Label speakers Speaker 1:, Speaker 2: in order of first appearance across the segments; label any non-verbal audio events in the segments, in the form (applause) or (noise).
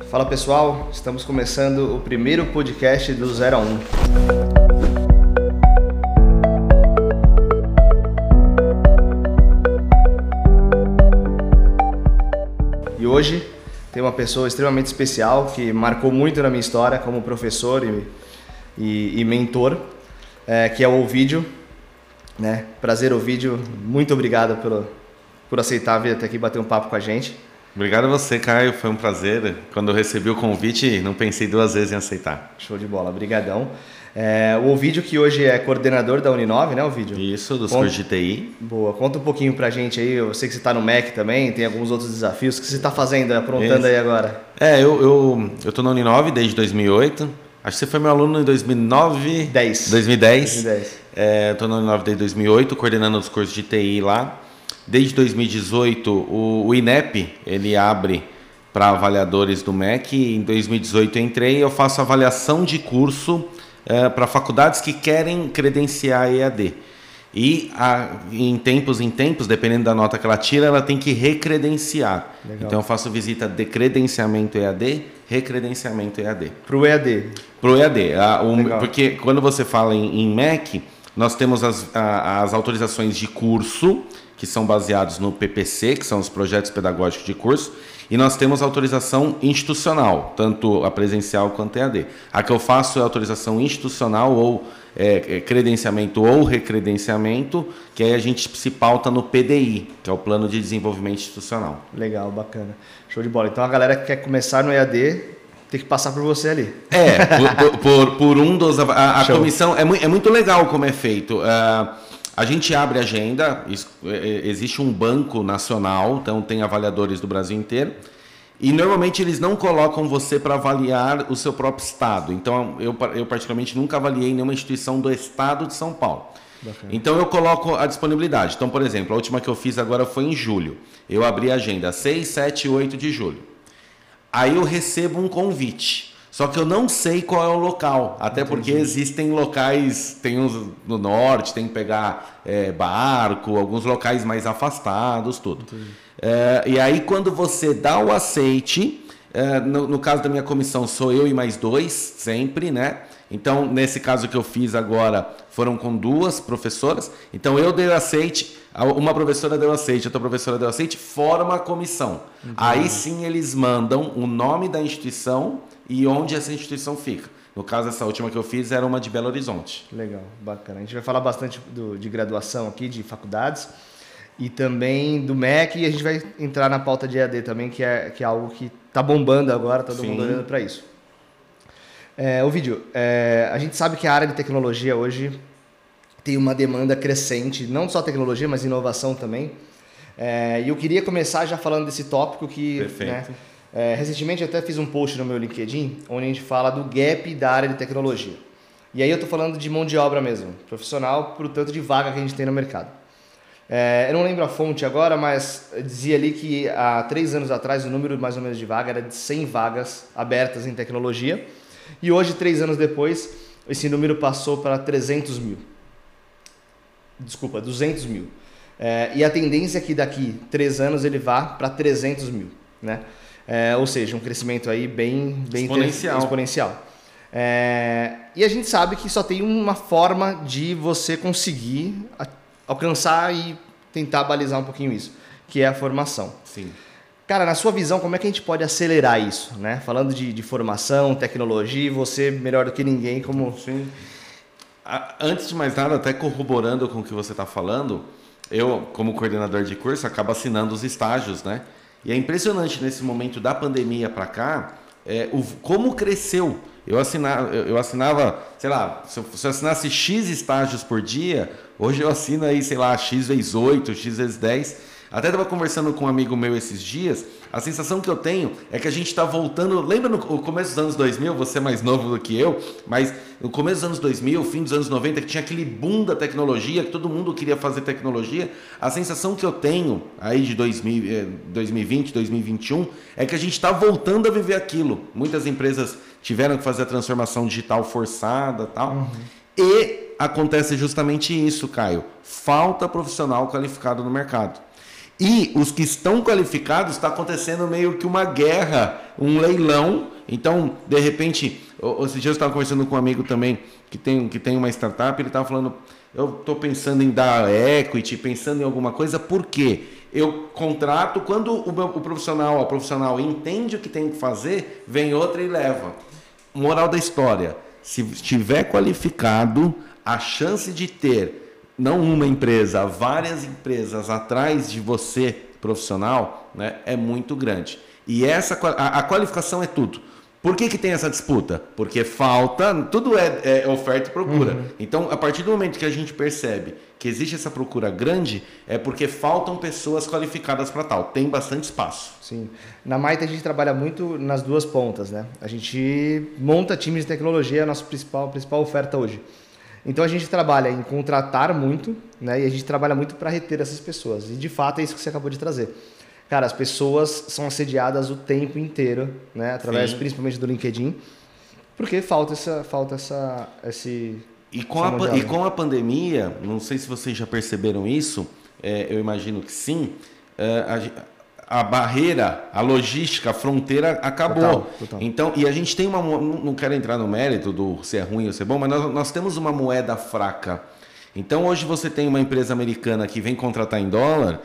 Speaker 1: Fala pessoal, estamos começando o primeiro podcast do 0 a 1. E hoje tem uma pessoa extremamente especial que marcou muito na minha história como professor e, e, e mentor, é, que é o Ovidio. Né? Prazer, Ovidio. Muito obrigado pelo, por aceitar vir até aqui bater um papo com a gente.
Speaker 2: Obrigado a você, Caio. Foi um prazer. Quando eu recebi o convite, não pensei duas vezes em aceitar.
Speaker 1: Show de bola, brigadão. É, o Ovidio, que hoje é coordenador da Uninove, né, Ovidio?
Speaker 2: Isso, dos cursos de TI.
Speaker 1: Boa. Conta um pouquinho pra gente aí. Eu sei que você está no MEC também, tem alguns outros desafios. O que você está fazendo, aprontando Isso. aí agora?
Speaker 2: É, eu, eu, eu tô na Uninove desde 2008. Acho que você foi meu aluno em 2009.
Speaker 1: 10.
Speaker 2: 2010. 2010. É, tô na Uninove desde 2008, coordenando os cursos de TI lá. Desde 2018, o, o INEP ele abre para avaliadores do MEC. Em 2018 eu entrei, eu faço avaliação de curso é, para faculdades que querem credenciar EAD. E a, em tempos em tempos, dependendo da nota que ela tira, ela tem que recredenciar. Legal. Então eu faço visita de credenciamento EAD, recredenciamento EAD.
Speaker 1: Para o EAD?
Speaker 2: Para o EAD. A, o, porque quando você fala em, em MEC, nós temos as, a, as autorizações de curso que são baseados no PPC, que são os projetos pedagógicos de curso, e nós temos autorização institucional, tanto a presencial quanto a EAD. A que eu faço é autorização institucional ou é, é, credenciamento ou recredenciamento, que aí a gente se pauta no PDI, que é o Plano de Desenvolvimento Institucional.
Speaker 1: Legal, bacana. Show de bola. Então a galera que quer começar no EAD tem que passar por você ali.
Speaker 2: É, por, por, por um dos. A, a comissão é, é, muito legal como é feito. Uh, a gente abre agenda, é, é, existe um banco nacional, então tem avaliadores do Brasil inteiro. E normalmente eles não colocam você para avaliar o seu próprio estado. Então eu, eu particularmente nunca avaliei nenhuma instituição do estado de São Paulo. Bacana. Então eu coloco a disponibilidade. Então, por exemplo, a última que eu fiz agora foi em julho. Eu abri a agenda 6, 7 e 8 de julho. Aí eu recebo um convite. Só que eu não sei qual é o local, até Entendi. porque existem locais, tem uns no norte, tem que pegar é, barco, alguns locais mais afastados, tudo. É, e aí quando você dá o aceite, é, no, no, caso da minha comissão sou eu e mais dois, sempre, né? Então, nesse caso que eu fiz agora, foram com duas professoras. Então, eu dei o aceite, uma professora deu aceite, outra professora deu aceite, forma a comissão. Entendi. Aí sim eles mandam o nome da instituição e onde essa instituição fica. No caso, essa última que eu fiz era uma de Belo Horizonte.
Speaker 1: Legal, bacana. A gente vai falar bastante do, de graduação aqui, de faculdades, e também do MEC, e a gente vai entrar na pauta de EAD também, que é, que é algo que está bombando agora, todo Sim. mundo olhando para isso. É, o vídeo, é, a gente sabe que a área de tecnologia hoje tem uma demanda crescente, não só tecnologia, mas inovação também. É, e eu queria começar já falando desse tópico que
Speaker 2: Perfeito. Né,
Speaker 1: é, recentemente até fiz um post no meu LinkedIn onde a gente fala do gap da área de tecnologia. E aí eu estou falando de mão de obra mesmo, profissional, o tanto de vaga que a gente tem no mercado. É, eu não lembro a fonte agora, mas dizia ali que há três anos atrás o número mais ou menos de vaga era de 100 vagas abertas em tecnologia. E hoje, três anos depois, esse número passou para 300 mil. Desculpa, 200 mil. É, e a tendência é que daqui três anos ele vá para 300 mil. Né? É, ou seja, um crescimento aí bem, bem
Speaker 2: exponencial.
Speaker 1: exponencial. É, e a gente sabe que só tem uma forma de você conseguir alcançar e tentar balizar um pouquinho isso, que é a formação.
Speaker 2: Sim.
Speaker 1: Cara, na sua visão, como é que a gente pode acelerar isso? Né? Falando de, de formação, tecnologia, você melhor do que ninguém, como.
Speaker 2: Sim. Antes de mais nada, até corroborando com o que você está falando, eu, como coordenador de curso, acabo assinando os estágios, né? E é impressionante nesse momento da pandemia para cá, é, o, como cresceu. Eu assinava, eu assinava, sei lá, se eu, se eu assinasse X estágios por dia, hoje eu assino aí, sei lá, X vezes 8, X vezes 10. Até estava conversando com um amigo meu esses dias, a sensação que eu tenho é que a gente está voltando. Lembra no começo dos anos 2000, você é mais novo do que eu, mas no começo dos anos 2000, fim dos anos 90, que tinha aquele boom da tecnologia, que todo mundo queria fazer tecnologia. A sensação que eu tenho aí de 2000, 2020, 2021 é que a gente está voltando a viver aquilo. Muitas empresas tiveram que fazer a transformação digital forçada tal. Uhum. E acontece justamente isso, Caio. Falta profissional qualificado no mercado. E os que estão qualificados está acontecendo meio que uma guerra, um leilão. Então, de repente, esses dias eu estava conversando com um amigo também que tem, que tem uma startup, ele estava falando, eu estou pensando em dar equity, pensando em alguma coisa, por quê? Eu contrato, quando o, meu, o profissional, a profissional entende o que tem que fazer, vem outra e leva. Moral da história, se estiver qualificado, a chance de ter não uma empresa, várias empresas atrás de você, profissional, né, é muito grande. E essa a, a qualificação é tudo. Por que, que tem essa disputa? Porque falta, tudo é, é oferta e procura. Uhum. Então, a partir do momento que a gente percebe que existe essa procura grande, é porque faltam pessoas qualificadas para tal. Tem bastante espaço.
Speaker 1: Sim. Na Maita a gente trabalha muito nas duas pontas, né? A gente monta times de tecnologia, é a nossa principal, principal oferta hoje. Então a gente trabalha em contratar muito, né? E a gente trabalha muito para reter essas pessoas. E de fato é isso que você acabou de trazer. Cara, as pessoas são assediadas o tempo inteiro, né? Através Sim. principalmente do LinkedIn, porque falta essa, falta essa, esse.
Speaker 2: E com, a, e com a pandemia, não sei se vocês já perceberam isso, é, eu imagino que sim. É, a, a barreira, a logística, a fronteira acabou. Total, total. Então, e a gente tem uma. Não quero entrar no mérito do se é ruim ou se é bom, mas nós, nós temos uma moeda fraca. Então, hoje você tem uma empresa americana que vem contratar em dólar,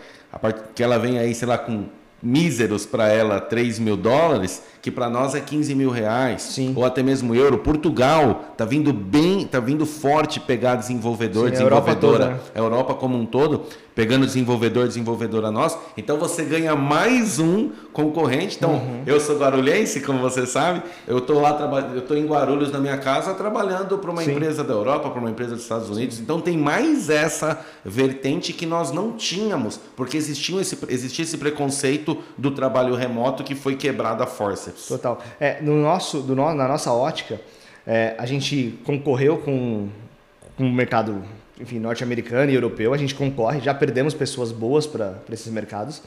Speaker 2: que ela vem aí, sei lá, com míseros para ela 3 mil dólares, que para nós é 15 mil reais, Sim. ou até mesmo euro. Portugal está vindo bem, está vindo forte pegar desenvolvedor, Sim, desenvolvedora, a Europa, toda, né? a Europa como um todo pegando desenvolvedor, desenvolvedora nós. Então você ganha mais um concorrente. Então, uhum. eu sou guarulhense, como você sabe, eu estou lá eu estou em Guarulhos na minha casa trabalhando para uma Sim. empresa da Europa, para uma empresa dos Estados Unidos. Então tem mais essa vertente que nós não tínhamos, porque existia esse, existia esse preconceito do trabalho remoto que foi quebrado a
Speaker 1: Total. É, no nosso, do no, na nossa ótica, é, a gente concorreu com, com o mercado norte-americano e europeu, a gente concorre, já perdemos pessoas boas para esses mercados.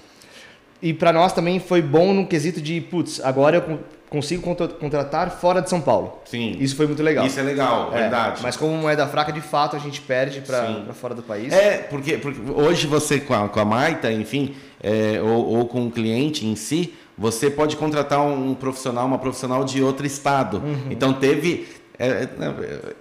Speaker 1: E para nós também foi bom no quesito de, putz, agora eu consigo contratar fora de São Paulo.
Speaker 2: Sim.
Speaker 1: Isso foi muito legal.
Speaker 2: Isso é legal, é, verdade.
Speaker 1: Mas como moeda fraca, de fato, a gente perde para fora do país.
Speaker 2: É, porque, porque hoje você com a, com a Maita, enfim, é, ou, ou com o cliente em si, você pode contratar um profissional, uma profissional de outro estado. Uhum. Então teve é, é,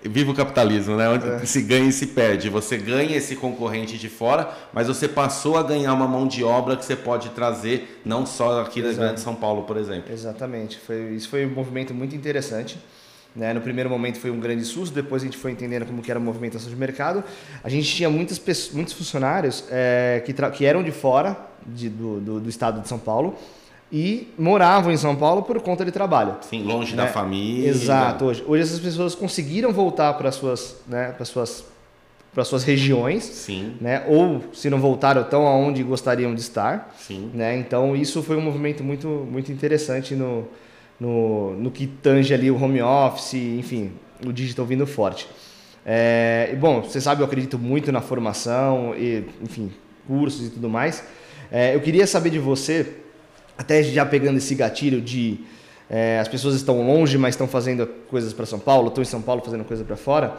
Speaker 2: é, viva o capitalismo, né? Onde é. se ganha e se perde. Você ganha esse concorrente de fora, mas você passou a ganhar uma mão de obra que você pode trazer, não só aqui da Grande São Paulo, por exemplo.
Speaker 1: Exatamente. Foi, isso foi um movimento muito interessante. Né? No primeiro momento foi um grande susto, depois a gente foi entendendo como que era a movimentação de mercado. A gente tinha muitas pessoas, muitos funcionários é, que, que eram de fora de, do, do, do estado de São Paulo e moravam em São Paulo por conta de trabalho.
Speaker 2: Sim, longe né? da família.
Speaker 1: Exato. Hoje, hoje essas pessoas conseguiram voltar para suas, né, para suas, para suas regiões.
Speaker 2: Sim.
Speaker 1: Né? Ou se não voltaram, tão aonde gostariam de estar.
Speaker 2: Sim.
Speaker 1: Né? Então isso foi um movimento muito, muito interessante no, no, no que tange ali o home office, enfim, o digital vindo forte. É, bom, você sabe, eu acredito muito na formação e, enfim, cursos e tudo mais. É, eu queria saber de você até já pegando esse gatilho de é, as pessoas estão longe, mas estão fazendo coisas para São Paulo, estão em São Paulo fazendo coisa para fora.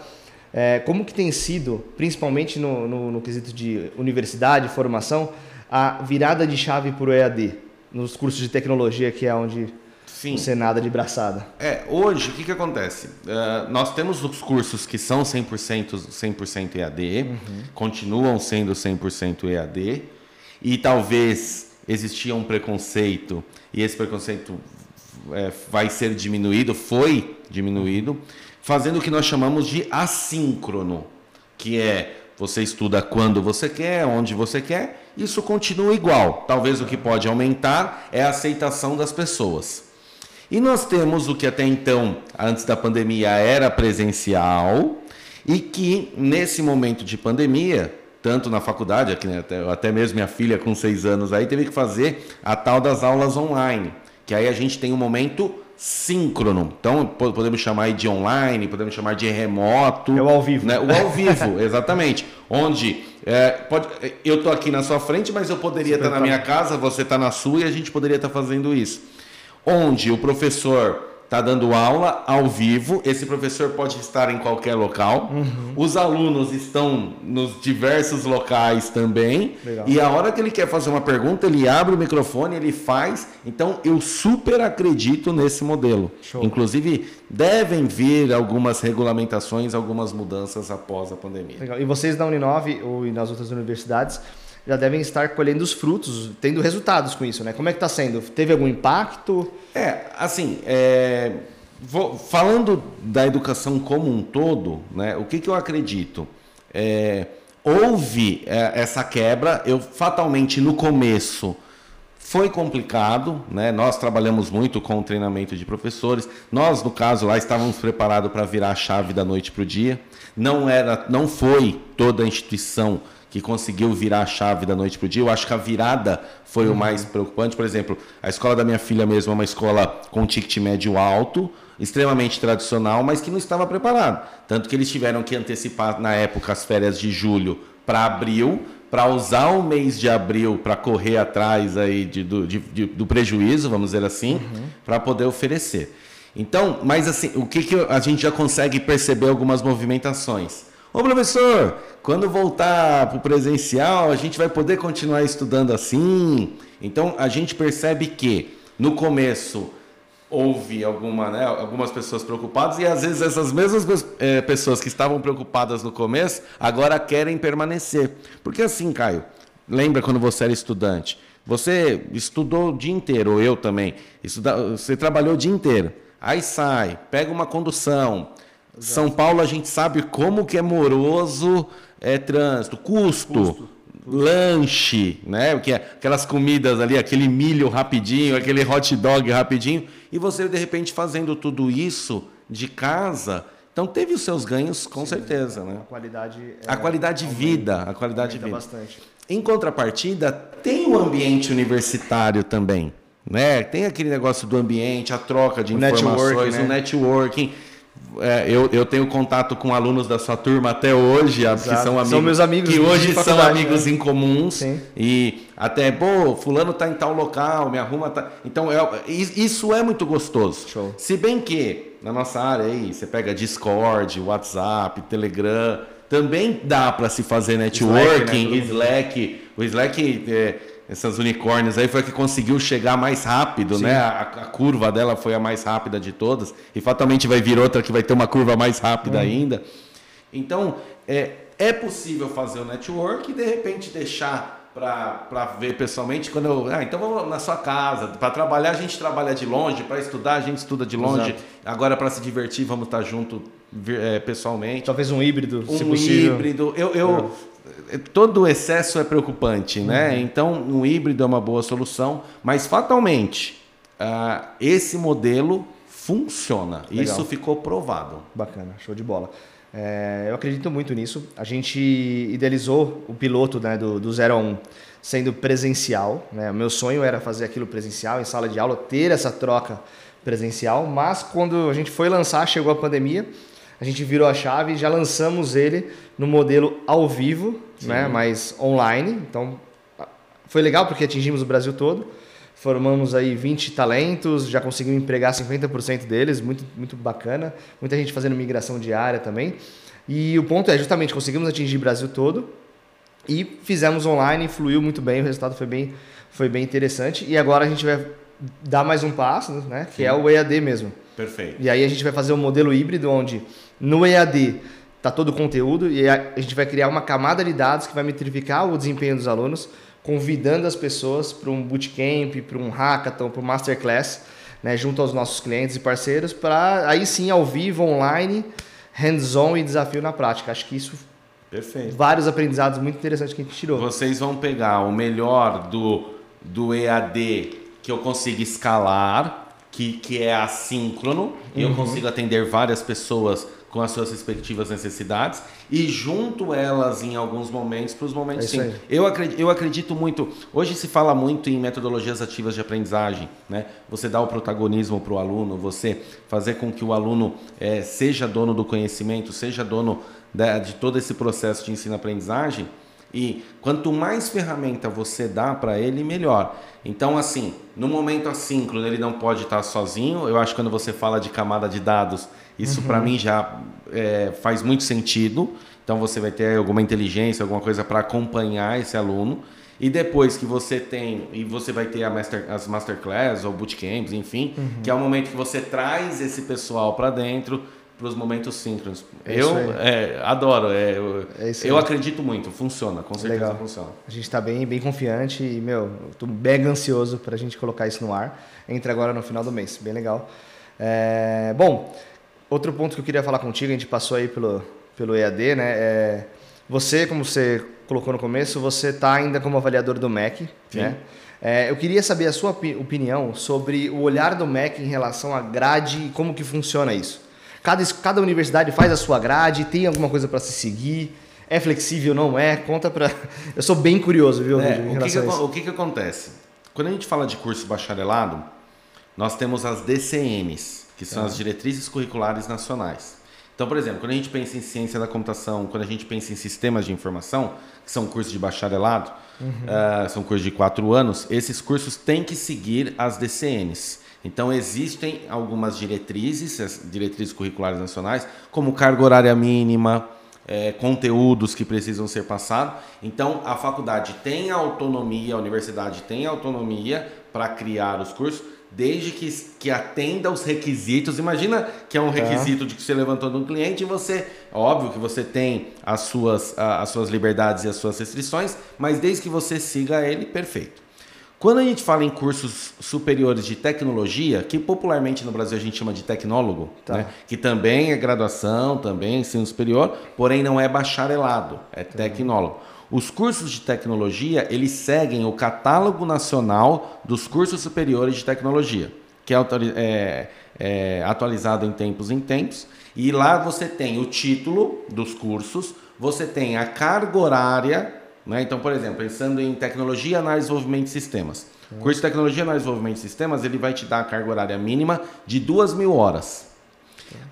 Speaker 1: É, como que tem sido, principalmente no, no, no, quesito de universidade, formação, a virada de chave para o EAD, nos cursos de tecnologia, que é onde Sim. você nada de braçada?
Speaker 2: É, hoje, o que, que acontece? Uh, nós temos os cursos que são 100%, 100 EAD, uhum. continuam sendo 100% EAD, e talvez existia um preconceito e esse preconceito é, vai ser diminuído, foi diminuído, fazendo o que nós chamamos de assíncrono, que é você estuda quando você quer, onde você quer, isso continua igual. Talvez o que pode aumentar é a aceitação das pessoas. E nós temos o que até então, antes da pandemia, era presencial e que nesse momento de pandemia tanto na faculdade, aqui, né, até, até mesmo minha filha com seis anos aí teve que fazer a tal das aulas online, que aí a gente tem um momento síncrono. Então podemos chamar de online, podemos chamar de remoto.
Speaker 1: É o ao vivo.
Speaker 2: Né? O ao vivo, (laughs) exatamente. Onde é, pode, eu estou aqui na sua frente, mas eu poderia estar na minha casa, você está na sua e a gente poderia estar fazendo isso. Onde o professor está dando aula ao vivo. Esse professor pode estar em qualquer local. Uhum. Os alunos estão nos diversos locais também. Legal. E a hora que ele quer fazer uma pergunta, ele abre o microfone, ele faz. Então, eu super acredito nesse modelo. Show. Inclusive, devem vir algumas regulamentações, algumas mudanças após a pandemia.
Speaker 1: Legal. E vocês da Uninove ou nas outras universidades já devem estar colhendo os frutos, tendo resultados com isso, né? Como é que está sendo? Teve algum impacto?
Speaker 2: É, assim, é, vou, falando da educação como um todo, né? O que, que eu acredito? É, houve é, essa quebra, eu fatalmente no começo foi complicado, né? Nós trabalhamos muito com o treinamento de professores. Nós, no caso, lá estávamos preparados para virar a chave da noite para o dia. Não era, não foi toda a instituição que conseguiu virar a chave da noite para o dia. Eu acho que a virada foi uhum. o mais preocupante. Por exemplo, a escola da minha filha mesmo é uma escola com ticket médio alto, extremamente tradicional, mas que não estava preparado. Tanto que eles tiveram que antecipar, na época, as férias de julho para abril, para usar o mês de abril para correr atrás aí de, do, de, de, do prejuízo, vamos dizer assim, uhum. para poder oferecer. Então, mas assim, o que, que a gente já consegue perceber algumas movimentações? Ô professor, quando voltar para o presencial, a gente vai poder continuar estudando assim? Então a gente percebe que no começo houve alguma, né, algumas pessoas preocupadas e às vezes essas mesmas é, pessoas que estavam preocupadas no começo agora querem permanecer. Porque assim, Caio, lembra quando você era estudante? Você estudou o dia inteiro, ou eu também. Estuda, você trabalhou o dia inteiro. Aí sai, pega uma condução, são Paulo a gente sabe como que é moroso é trânsito, custo, custo. lanche, né? Que é aquelas comidas ali, aquele milho rapidinho, aquele hot dog rapidinho, e você de repente fazendo tudo isso de casa, então teve os seus ganhos com Sim, certeza, né?
Speaker 1: A qualidade
Speaker 2: é, a qualidade de vida, a qualidade de vida.
Speaker 1: bastante.
Speaker 2: Em contrapartida, tem o ambiente universitário também, né? Tem aquele negócio do ambiente, a troca de o informações, networking, né? o networking é, eu, eu tenho contato com alunos da sua turma até hoje, Exato. que são amigos.
Speaker 1: São meus amigos.
Speaker 2: Que hoje são amigos né? em comuns. Sim. E até, pô, fulano tá em tal local, me arruma. Tá... Então, é, isso é muito gostoso. Show. Se bem que, na nossa área aí, você pega Discord, WhatsApp, Telegram, também dá para se fazer networking, Slack. Né? Slack. O Slack. É, essas unicórnios aí foi a que conseguiu chegar mais rápido, Sim. né? A, a, curva dela foi a mais rápida de todas e fatalmente vai vir outra que vai ter uma curva mais rápida hum. ainda. Então é, é possível fazer o network e de repente deixar para ver pessoalmente quando eu, ah, então vamos na sua casa para trabalhar a gente trabalha de longe para estudar a gente estuda de longe Exato. agora para se divertir vamos estar junto é, pessoalmente
Speaker 1: talvez um híbrido
Speaker 2: um se possível. híbrido eu, eu é todo excesso é preocupante, né? Uhum. Então, um híbrido é uma boa solução, mas fatalmente uh, esse modelo funciona. Legal. Isso ficou provado.
Speaker 1: Bacana, show de bola. É, eu acredito muito nisso. A gente idealizou o piloto né, do, do 0 a 1 sendo presencial. Né? O meu sonho era fazer aquilo presencial, em sala de aula, ter essa troca presencial, mas quando a gente foi lançar, chegou a pandemia a gente virou a chave e já lançamos ele no modelo ao vivo, né, mas online. Então foi legal porque atingimos o Brasil todo. Formamos aí 20 talentos, já conseguimos empregar 50% deles, muito, muito bacana. Muita gente fazendo migração diária também. E o ponto é, justamente, conseguimos atingir o Brasil todo e fizemos online, fluiu muito bem, o resultado foi bem, foi bem interessante. E agora a gente vai dar mais um passo, né, que Sim. é o EAD mesmo.
Speaker 2: Perfeito.
Speaker 1: E aí a gente vai fazer um modelo híbrido onde no EAD está todo o conteúdo e a gente vai criar uma camada de dados que vai metrificar o desempenho dos alunos, convidando as pessoas para um bootcamp, para um hackathon, para um masterclass, né, junto aos nossos clientes e parceiros, para aí sim ao vivo, online, hands-on e desafio na prática. Acho que isso
Speaker 2: Perfeito.
Speaker 1: Vários aprendizados muito interessantes que a gente tirou.
Speaker 2: Vocês vão pegar o melhor do, do EAD que eu consigo escalar, que, que é assíncrono, uhum. e eu uhum. consigo atender várias pessoas com as suas respectivas necessidades e junto elas em alguns momentos para os momentos é sim. Eu acredito, eu acredito muito. Hoje se fala muito em metodologias ativas de aprendizagem, né? Você dá o protagonismo para o aluno, você fazer com que o aluno é, seja dono do conhecimento, seja dono de, de todo esse processo de ensino-aprendizagem. E quanto mais ferramenta você dá para ele, melhor. Então, assim, no momento assíncrono ele não pode estar sozinho. Eu acho que quando você fala de camada de dados, isso uhum. para mim já é, faz muito sentido. Então, você vai ter alguma inteligência, alguma coisa para acompanhar esse aluno. E depois que você tem, e você vai ter master, as masterclass ou bootcamps, enfim, uhum. que é o momento que você traz esse pessoal para dentro para os momentos síncronos. É eu é, adoro, é, eu, é eu acredito muito, funciona, com certeza Legal. funciona.
Speaker 1: A gente está bem, bem confiante e, meu, estou mega ansioso para a gente colocar isso no ar. Entra agora no final do mês, bem legal. É, bom, outro ponto que eu queria falar contigo, a gente passou aí pelo, pelo EAD, né? É, você, como você colocou no começo, você está ainda como avaliador do MEC, Sim. né? É, eu queria saber a sua opinião sobre o olhar do MEC em relação à grade e como que funciona isso. Cada, cada universidade faz a sua grade, tem alguma coisa para se seguir, é flexível, não é? Conta para. (laughs) Eu sou bem curioso, viu?
Speaker 2: É, o, que, que, o que, que acontece? Quando a gente fala de curso bacharelado, nós temos as DCNs, que são as diretrizes curriculares nacionais. Então, por exemplo, quando a gente pensa em ciência da computação, quando a gente pensa em sistemas de informação, que são cursos de bacharelado, uhum. uh, são cursos de quatro anos, esses cursos têm que seguir as DCNs. Então, existem algumas diretrizes, diretrizes curriculares nacionais, como carga horária mínima, é, conteúdos que precisam ser passados. Então, a faculdade tem autonomia, a universidade tem autonomia para criar os cursos, desde que, que atenda os requisitos. Imagina que é um tá. requisito de que você levantou no cliente e você, óbvio que você tem as suas, as suas liberdades e as suas restrições, mas desde que você siga ele, perfeito. Quando a gente fala em cursos superiores de tecnologia, que popularmente no Brasil a gente chama de tecnólogo, tá. né? que também é graduação, também é ensino superior, porém não é bacharelado, é tá. tecnólogo. Os cursos de tecnologia, eles seguem o catálogo nacional dos cursos superiores de tecnologia, que é, é, é atualizado em tempos em tempos, e lá você tem o título dos cursos, você tem a carga horária né? Então, por exemplo, pensando em tecnologia, análise e desenvolvimento de sistemas. O curso de tecnologia, análise e desenvolvimento de sistemas, ele vai te dar a carga horária mínima de duas mil horas.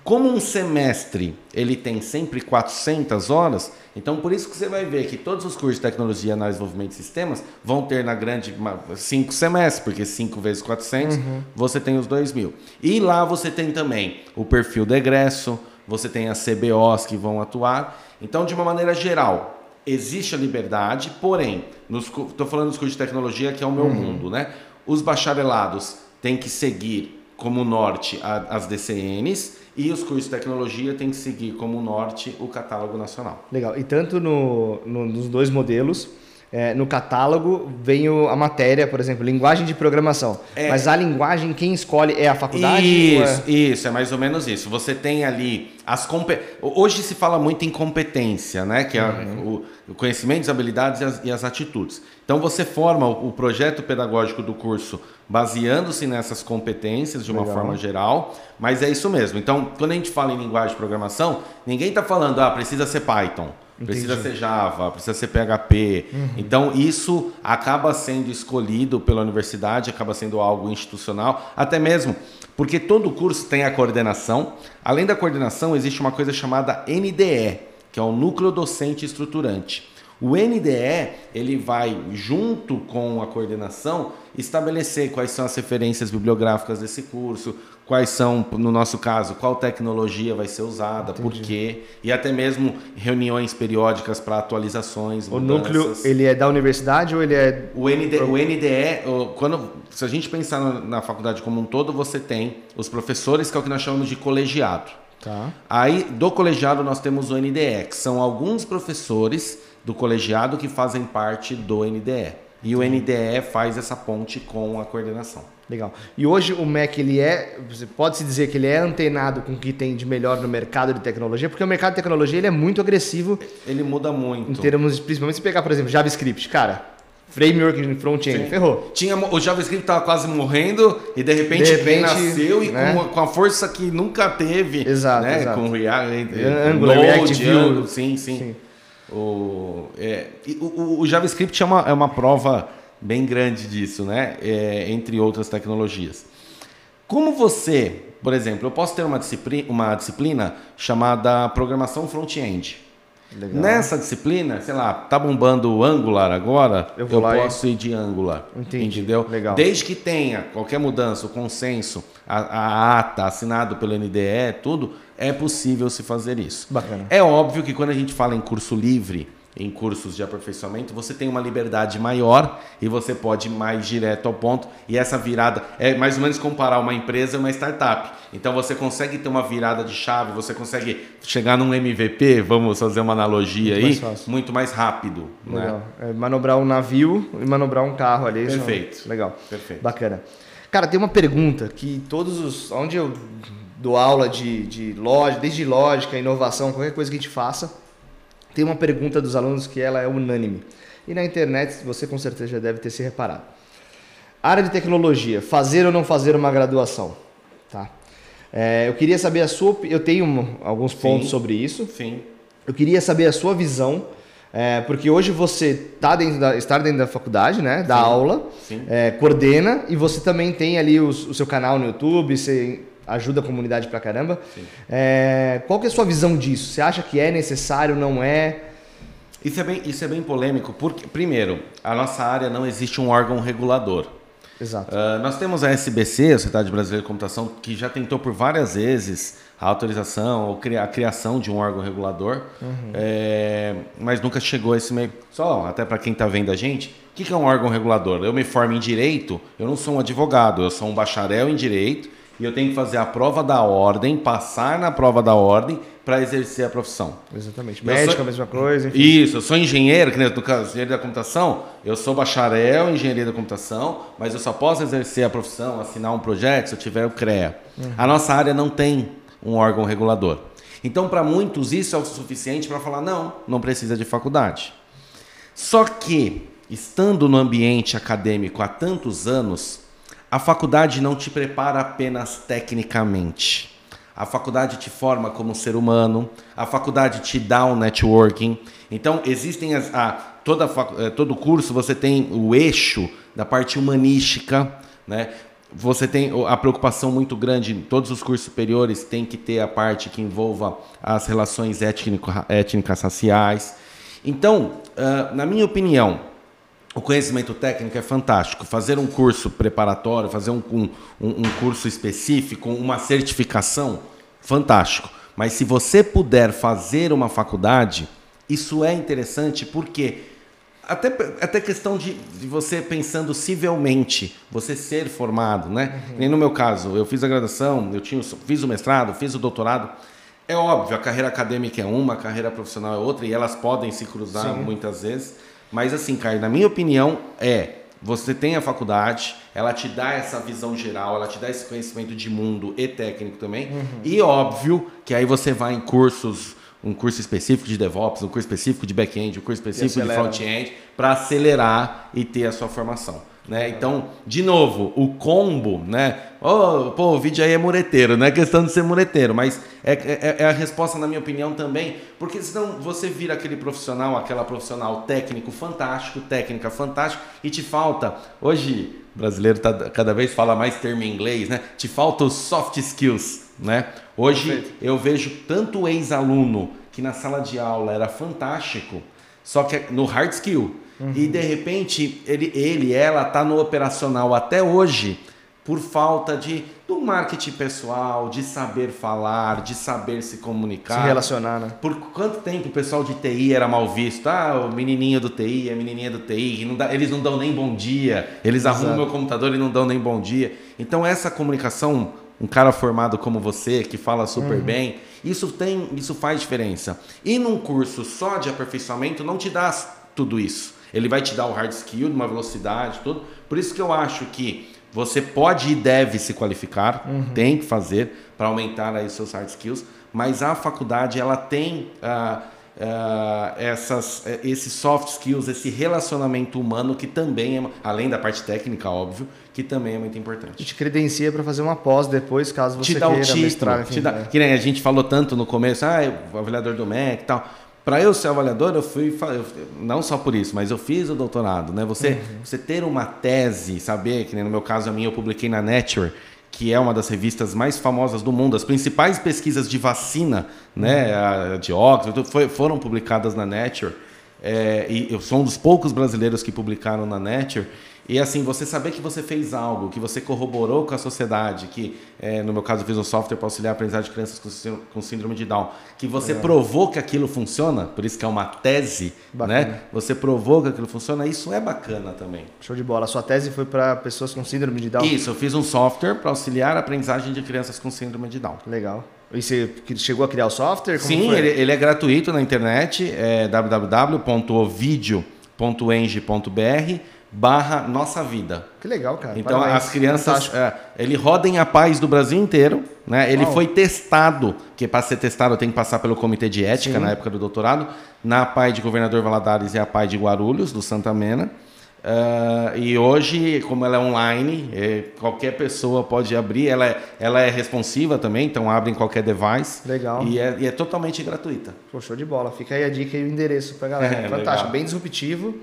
Speaker 2: Como um semestre ele tem sempre 400 horas, então por isso que você vai ver que todos os cursos de tecnologia, análise e desenvolvimento de sistemas vão ter na grande cinco semestres, porque 5 vezes 400 uhum. você tem os 2 mil. E lá você tem também o perfil de egresso, você tem as CBOs que vão atuar. Então, de uma maneira geral, existe a liberdade, porém, estou falando dos cursos de tecnologia, que é o meu uhum. mundo, né? Os bacharelados têm que seguir como norte a, as DCNs e os cursos de tecnologia têm que seguir como norte o catálogo nacional.
Speaker 1: Legal. E tanto no, no, nos dois modelos, é, no catálogo vem a matéria, por exemplo, linguagem de programação. É, Mas a linguagem, quem escolhe é a faculdade?
Speaker 2: Isso, é... isso, é mais ou menos isso. Você tem ali as competências. Hoje se fala muito em competência, né? Que é uhum. o, o conhecimento, as habilidades e as, e as, atitudes. Então você forma o, o projeto pedagógico do curso baseando-se nessas competências de uma Legal. forma geral, mas é isso mesmo. Então, quando a gente fala em linguagem de programação, ninguém está falando, ah, precisa ser Python. Precisa ser Java, precisa ser PHP. Uhum. Então, isso acaba sendo escolhido pela universidade, acaba sendo algo institucional, até mesmo porque todo curso tem a coordenação. Além da coordenação, existe uma coisa chamada NDE, que é o Núcleo Docente Estruturante. O NDE ele vai junto com a coordenação estabelecer quais são as referências bibliográficas desse curso, quais são, no nosso caso, qual tecnologia vai ser usada, Entendi. por quê, e até mesmo reuniões periódicas para atualizações.
Speaker 1: O mudanças. núcleo ele é da universidade ou ele é
Speaker 2: o, ND, o NDE quando se a gente pensar na faculdade como um todo, você tem os professores que é o que nós chamamos de colegiado. Tá. Aí do colegiado nós temos o NDE, que são alguns professores do colegiado que fazem parte do NDE. E o NDE faz essa ponte com a coordenação.
Speaker 1: Legal. E hoje o MEC ele é, você pode se dizer que ele é antenado com o que tem de melhor no mercado de tecnologia, porque o mercado de tecnologia ele é muito agressivo.
Speaker 2: Ele muda muito.
Speaker 1: Em termos, principalmente se pegar, por exemplo, JavaScript, cara, framework de front-end, ferrou.
Speaker 2: Tinha, o JavaScript estava quase morrendo e de repente, de repente nasceu e né? com, com, a força que nunca teve.
Speaker 1: Exato,
Speaker 2: né?
Speaker 1: exato.
Speaker 2: Com React,
Speaker 1: Angular, React, Vue.
Speaker 2: Sim, sim. sim. O, é, o, o, JavaScript é uma, é uma prova bem grande disso, né? É, entre outras tecnologias. Como você, por exemplo, eu posso ter uma disciplina, uma disciplina chamada programação front-end. Nessa disciplina, sei lá, tá bombando o Angular agora, eu, eu posso e... ir de Angular. Entendi. Entendeu? Legal. Desde que tenha qualquer mudança, o consenso, a, a ata assinado pelo NDE, tudo, é possível se fazer isso.
Speaker 1: Bacana.
Speaker 2: É óbvio que quando a gente fala em curso livre, em cursos de aperfeiçoamento, você tem uma liberdade maior e você pode ir mais direto ao ponto. E essa virada é mais ou menos comparar uma empresa e uma startup. Então você consegue ter uma virada de chave, você consegue chegar num MVP, vamos fazer uma analogia muito aí, mais muito mais rápido.
Speaker 1: Né? Legal. Né? É manobrar um navio e manobrar um carro ali.
Speaker 2: Perfeito.
Speaker 1: Legal.
Speaker 2: Perfeito.
Speaker 1: Bacana. Cara, tem uma pergunta que todos os. Onde eu dou aula de, de lógica, desde lógica, inovação, qualquer coisa que a gente faça tem uma pergunta dos alunos que ela é unânime. E na internet você com certeza já deve ter se reparado. Área de tecnologia, fazer ou não fazer uma graduação? Tá? É, eu queria saber a sua. Eu tenho alguns pontos Sim. sobre isso.
Speaker 2: Sim.
Speaker 1: Eu queria saber a sua visão, é, porque hoje você tá dentro da, está dentro da faculdade, né? Da Sim. aula, Sim. É, coordena e você também tem ali o, o seu canal no YouTube, você ajuda a comunidade pra caramba. É, qual que é a sua visão disso? Você acha que é necessário, não é?
Speaker 2: Isso é bem, isso é bem polêmico, porque, primeiro, a nossa área não existe um órgão regulador.
Speaker 1: Exato.
Speaker 2: Uh, nós temos a SBC, a Sociedade Brasileira de Computação, que já tentou por várias vezes a autorização ou a criação de um órgão regulador, uhum. é, mas nunca chegou a esse meio. Só, até para quem está vendo a gente, o que, que é um órgão regulador? Eu me formo em direito, eu não sou um advogado, eu sou um bacharel em direito e eu tenho que fazer a prova da ordem, passar na prova da ordem para exercer a profissão.
Speaker 1: Exatamente. Médico, sou... a mesma coisa.
Speaker 2: Enfim. Isso, eu sou engenheiro, que no caso, engenheiro da computação, eu sou bacharel em engenharia da computação, mas eu só posso exercer a profissão, assinar um projeto se eu tiver o CREA. Uhum. A nossa área não tem um órgão regulador. Então, para muitos, isso é o suficiente para falar: não, não precisa de faculdade. Só que, estando no ambiente acadêmico há tantos anos, a faculdade não te prepara apenas tecnicamente. A faculdade te forma como ser humano, a faculdade te dá um networking. Então, existem as, a, toda, eh, todo curso você tem o eixo da parte humanística, né? Você tem a preocupação muito grande, todos os cursos superiores têm que ter a parte que envolva as relações étnicas raciais. Então, uh, na minha opinião, o conhecimento técnico é fantástico. Fazer um curso preparatório, fazer um, um, um curso específico, uma certificação, fantástico. Mas se você puder fazer uma faculdade, isso é interessante porque até, até questão de, de você pensando civilmente, você ser formado, né? Uhum. Nem no meu caso, eu fiz a graduação, eu tinha, fiz o mestrado, fiz o doutorado. É óbvio, a carreira acadêmica é uma, a carreira profissional é outra, e elas podem se cruzar Sim. muitas vezes. Mas assim, Caio, na minha opinião, é você tem a faculdade, ela te dá essa visão geral, ela te dá esse conhecimento de mundo e técnico também. Uhum. E óbvio que aí você vai em cursos, um curso específico de DevOps, um curso específico de back-end, um curso específico de front-end, para acelerar e ter a sua formação. Né? Então, de novo, o combo, né? Oh, pô, o vídeo aí é mureteiro, não é questão de ser mureteiro, mas é, é, é, a resposta, na minha opinião, também, porque senão você vira aquele profissional, aquela profissional técnico fantástico, técnica fantástica, e te falta, hoje, brasileiro tá, cada vez fala mais termo em inglês, né? Te falta os soft skills, né? Hoje Perfeito. eu vejo tanto ex-aluno que na sala de aula era fantástico, só que no hard skill, Uhum. E de repente ele, ele ela está no operacional até hoje por falta de do marketing pessoal, de saber falar, de saber se comunicar. Se
Speaker 1: relacionar, né?
Speaker 2: Por quanto tempo o pessoal de TI era mal visto? Ah, o menininho do TI, a menininha do TI, não dá, eles não dão nem bom dia, eles Exato. arrumam meu computador e não dão nem bom dia. Então essa comunicação, um cara formado como você, que fala super uhum. bem, isso tem, isso faz diferença. E num curso só de aperfeiçoamento não te dá tudo isso. Ele vai te dar o hard skill, uma velocidade, tudo. Por isso que eu acho que você pode e deve se qualificar, uhum. tem que fazer para aumentar aí os seus hard skills, mas a faculdade ela tem uh, uh, essas, eh, esses soft skills, esse relacionamento humano que também é, além da parte técnica, óbvio, que também é muito importante.
Speaker 1: Te credencia para fazer uma pós depois, caso você
Speaker 2: te dá queira o título, mestrar. Enfim, te dá, é. Que nem a gente falou tanto no começo, ah, o avaliador do MEC e tal. Para eu ser avaliador, eu fui não só por isso, mas eu fiz o doutorado, né? Você, uhum. você ter uma tese, saber que no meu caso a minha eu publiquei na Nature, que é uma das revistas mais famosas do mundo, as principais pesquisas de vacina, né, a de Oxford, foi, foram publicadas na Nature. É, e eu sou um dos poucos brasileiros que publicaram na Nature. E assim, você saber que você fez algo, que você corroborou com a sociedade, que é, no meu caso eu fiz um software para auxiliar a aprendizagem de crianças com síndrome de Down, que você provou que aquilo funciona, por isso que é uma tese, bacana. né? Você provou que aquilo funciona, isso é bacana também.
Speaker 1: Show de bola. A sua tese foi para pessoas com síndrome de Down?
Speaker 2: Isso, eu fiz um software para auxiliar a aprendizagem de crianças com síndrome de Down.
Speaker 1: Legal. E você chegou a criar o software?
Speaker 2: Como Sim, ele, ele, é gratuito na internet, é www.ovidio.eng.br barra Nossa Vida.
Speaker 1: Que legal, cara.
Speaker 2: Então Parabéns. as crianças, é, ele roda em a paz do Brasil inteiro, né? Ele Uau. foi testado, que para ser testado tem que passar pelo comitê de ética Sim. na época do doutorado, na PAI de Governador Valadares e a PAI de Guarulhos, do Santa Mena. Uh, e hoje, como ela é online, é, qualquer pessoa pode abrir. Ela é, ela é responsiva também, então abre em qualquer device.
Speaker 1: Legal.
Speaker 2: E é, e é totalmente gratuita.
Speaker 1: Pô, show de bola. Fica aí a dica e o endereço pra galera. (laughs) É, Fantástico, legal. bem disruptivo.